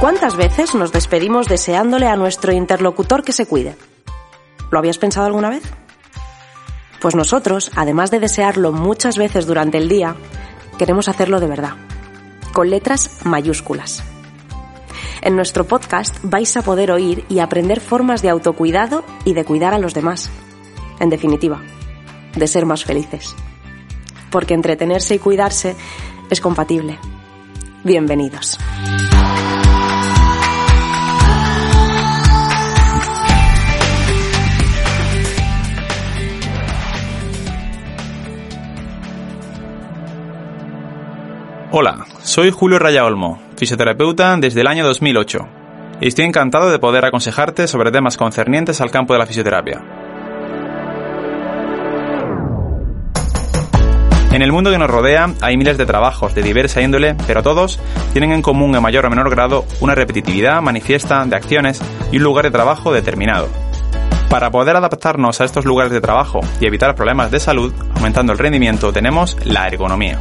¿Cuántas veces nos despedimos deseándole a nuestro interlocutor que se cuide? ¿Lo habías pensado alguna vez? Pues nosotros, además de desearlo muchas veces durante el día, queremos hacerlo de verdad, con letras mayúsculas. En nuestro podcast vais a poder oír y aprender formas de autocuidado y de cuidar a los demás. En definitiva, de ser más felices. Porque entretenerse y cuidarse es compatible. Bienvenidos. Hola, soy Julio Raya Olmo, fisioterapeuta desde el año 2008, y estoy encantado de poder aconsejarte sobre temas concernientes al campo de la fisioterapia. En el mundo que nos rodea hay miles de trabajos de diversa índole, pero todos tienen en común en mayor o menor grado una repetitividad manifiesta de acciones y un lugar de trabajo determinado. Para poder adaptarnos a estos lugares de trabajo y evitar problemas de salud, aumentando el rendimiento, tenemos la ergonomía.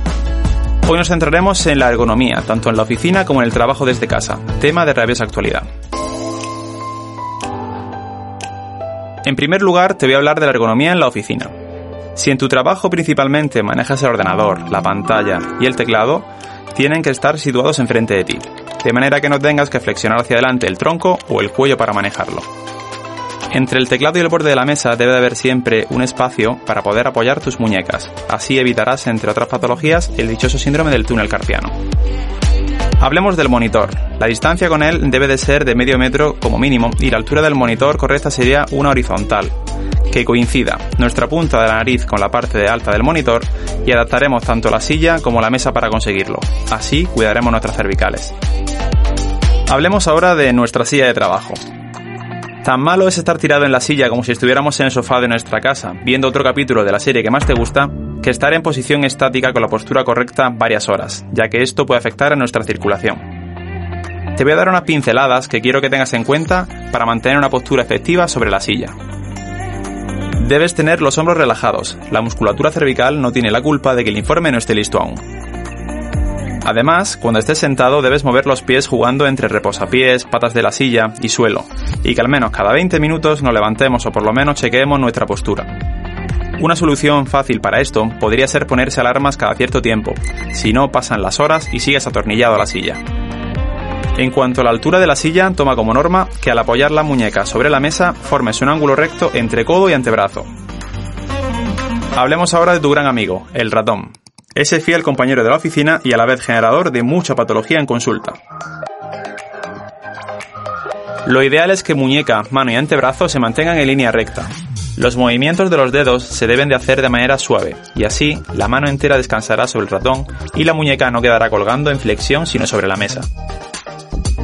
Hoy nos centraremos en la ergonomía, tanto en la oficina como en el trabajo desde casa, tema de rabiosa actualidad. En primer lugar, te voy a hablar de la ergonomía en la oficina. Si en tu trabajo principalmente manejas el ordenador, la pantalla y el teclado, tienen que estar situados enfrente de ti, de manera que no tengas que flexionar hacia adelante el tronco o el cuello para manejarlo. Entre el teclado y el borde de la mesa debe de haber siempre un espacio para poder apoyar tus muñecas. Así evitarás, entre otras patologías, el dichoso síndrome del túnel carpiano. Hablemos del monitor. La distancia con él debe de ser de medio metro como mínimo y la altura del monitor correcta sería una horizontal, que coincida nuestra punta de la nariz con la parte de alta del monitor y adaptaremos tanto la silla como la mesa para conseguirlo. Así cuidaremos nuestras cervicales. Hablemos ahora de nuestra silla de trabajo. Tan malo es estar tirado en la silla como si estuviéramos en el sofá de nuestra casa, viendo otro capítulo de la serie que más te gusta, que estar en posición estática con la postura correcta varias horas, ya que esto puede afectar a nuestra circulación. Te voy a dar unas pinceladas que quiero que tengas en cuenta para mantener una postura efectiva sobre la silla. Debes tener los hombros relajados, la musculatura cervical no tiene la culpa de que el informe no esté listo aún. Además, cuando estés sentado debes mover los pies jugando entre reposapiés, patas de la silla y suelo, y que al menos cada 20 minutos nos levantemos o por lo menos chequeemos nuestra postura. Una solución fácil para esto podría ser ponerse alarmas cada cierto tiempo, si no pasan las horas y sigues atornillado a la silla. En cuanto a la altura de la silla, toma como norma que al apoyar la muñeca sobre la mesa formes un ángulo recto entre codo y antebrazo. Hablemos ahora de tu gran amigo, el ratón ese fiel compañero de la oficina y a la vez generador de mucha patología en consulta. Lo ideal es que muñeca, mano y antebrazo se mantengan en línea recta. Los movimientos de los dedos se deben de hacer de manera suave, y así la mano entera descansará sobre el ratón y la muñeca no quedará colgando en flexión sino sobre la mesa.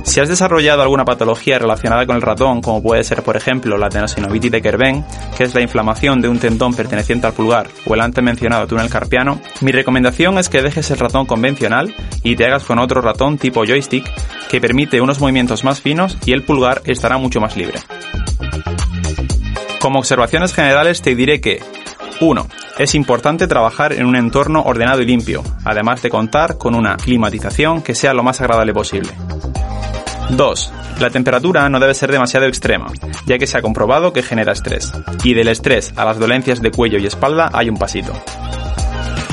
Si has desarrollado alguna patología relacionada con el ratón, como puede ser por ejemplo la tenosinovitis de Kerben, que es la inflamación de un tendón perteneciente al pulgar, o el antes mencionado túnel carpiano, mi recomendación es que dejes el ratón convencional y te hagas con otro ratón tipo joystick que permite unos movimientos más finos y el pulgar estará mucho más libre. Como observaciones generales te diré que 1. Es importante trabajar en un entorno ordenado y limpio, además de contar con una climatización que sea lo más agradable posible. 2. La temperatura no debe ser demasiado extrema, ya que se ha comprobado que genera estrés. Y del estrés a las dolencias de cuello y espalda hay un pasito.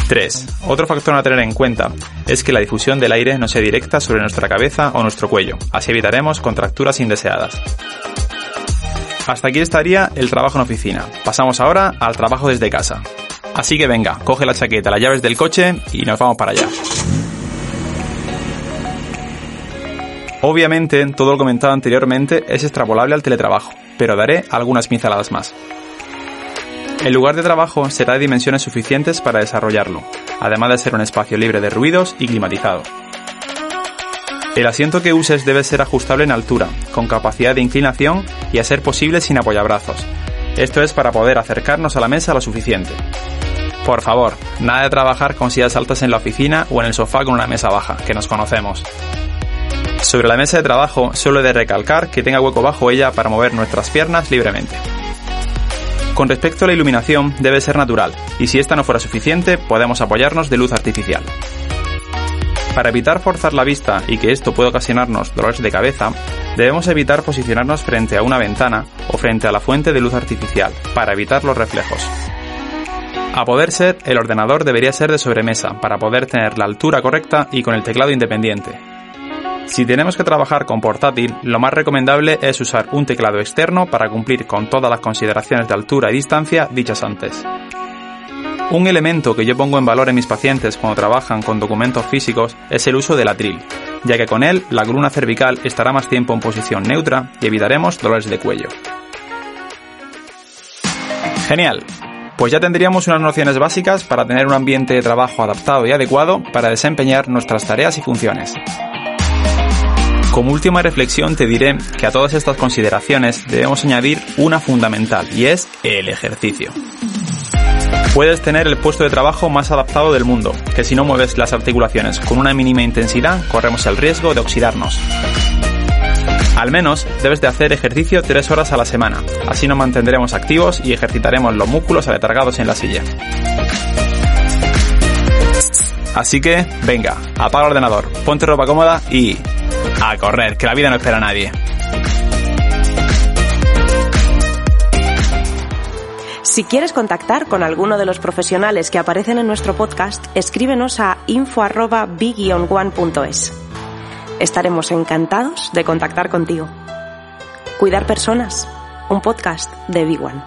3. Otro factor a tener en cuenta es que la difusión del aire no sea directa sobre nuestra cabeza o nuestro cuello, así evitaremos contracturas indeseadas. Hasta aquí estaría el trabajo en oficina. Pasamos ahora al trabajo desde casa. Así que venga, coge la chaqueta, las llaves del coche y nos vamos para allá. Obviamente, todo lo comentado anteriormente es extrapolable al teletrabajo, pero daré algunas pinceladas más. El lugar de trabajo será de dimensiones suficientes para desarrollarlo, además de ser un espacio libre de ruidos y climatizado. El asiento que uses debe ser ajustable en altura, con capacidad de inclinación y a ser posible sin apoyabrazos. Esto es para poder acercarnos a la mesa lo suficiente. Por favor, nada de trabajar con sillas altas en la oficina o en el sofá con una mesa baja, que nos conocemos. Sobre la mesa de trabajo solo he de recalcar que tenga hueco bajo ella para mover nuestras piernas libremente. Con respecto a la iluminación, debe ser natural, y si esta no fuera suficiente, podemos apoyarnos de luz artificial. Para evitar forzar la vista y que esto pueda ocasionarnos dolores de cabeza, debemos evitar posicionarnos frente a una ventana o frente a la fuente de luz artificial para evitar los reflejos. A poder ser, el ordenador debería ser de sobremesa para poder tener la altura correcta y con el teclado independiente. Si tenemos que trabajar con portátil, lo más recomendable es usar un teclado externo para cumplir con todas las consideraciones de altura y distancia dichas antes. Un elemento que yo pongo en valor en mis pacientes cuando trabajan con documentos físicos es el uso del atril, ya que con él la columna cervical estará más tiempo en posición neutra y evitaremos dolores de cuello. Genial, pues ya tendríamos unas nociones básicas para tener un ambiente de trabajo adaptado y adecuado para desempeñar nuestras tareas y funciones. Como última reflexión te diré que a todas estas consideraciones debemos añadir una fundamental y es el ejercicio. Puedes tener el puesto de trabajo más adaptado del mundo, que si no mueves las articulaciones con una mínima intensidad corremos el riesgo de oxidarnos. Al menos debes de hacer ejercicio 3 horas a la semana, así nos mantendremos activos y ejercitaremos los músculos aletargados en la silla. Así que, venga, apaga el ordenador, ponte ropa cómoda y... a correr, que la vida no espera a nadie. Si quieres contactar con alguno de los profesionales que aparecen en nuestro podcast, escríbenos a info@big-one.es. Estaremos encantados de contactar contigo. Cuidar personas, un podcast de Big One.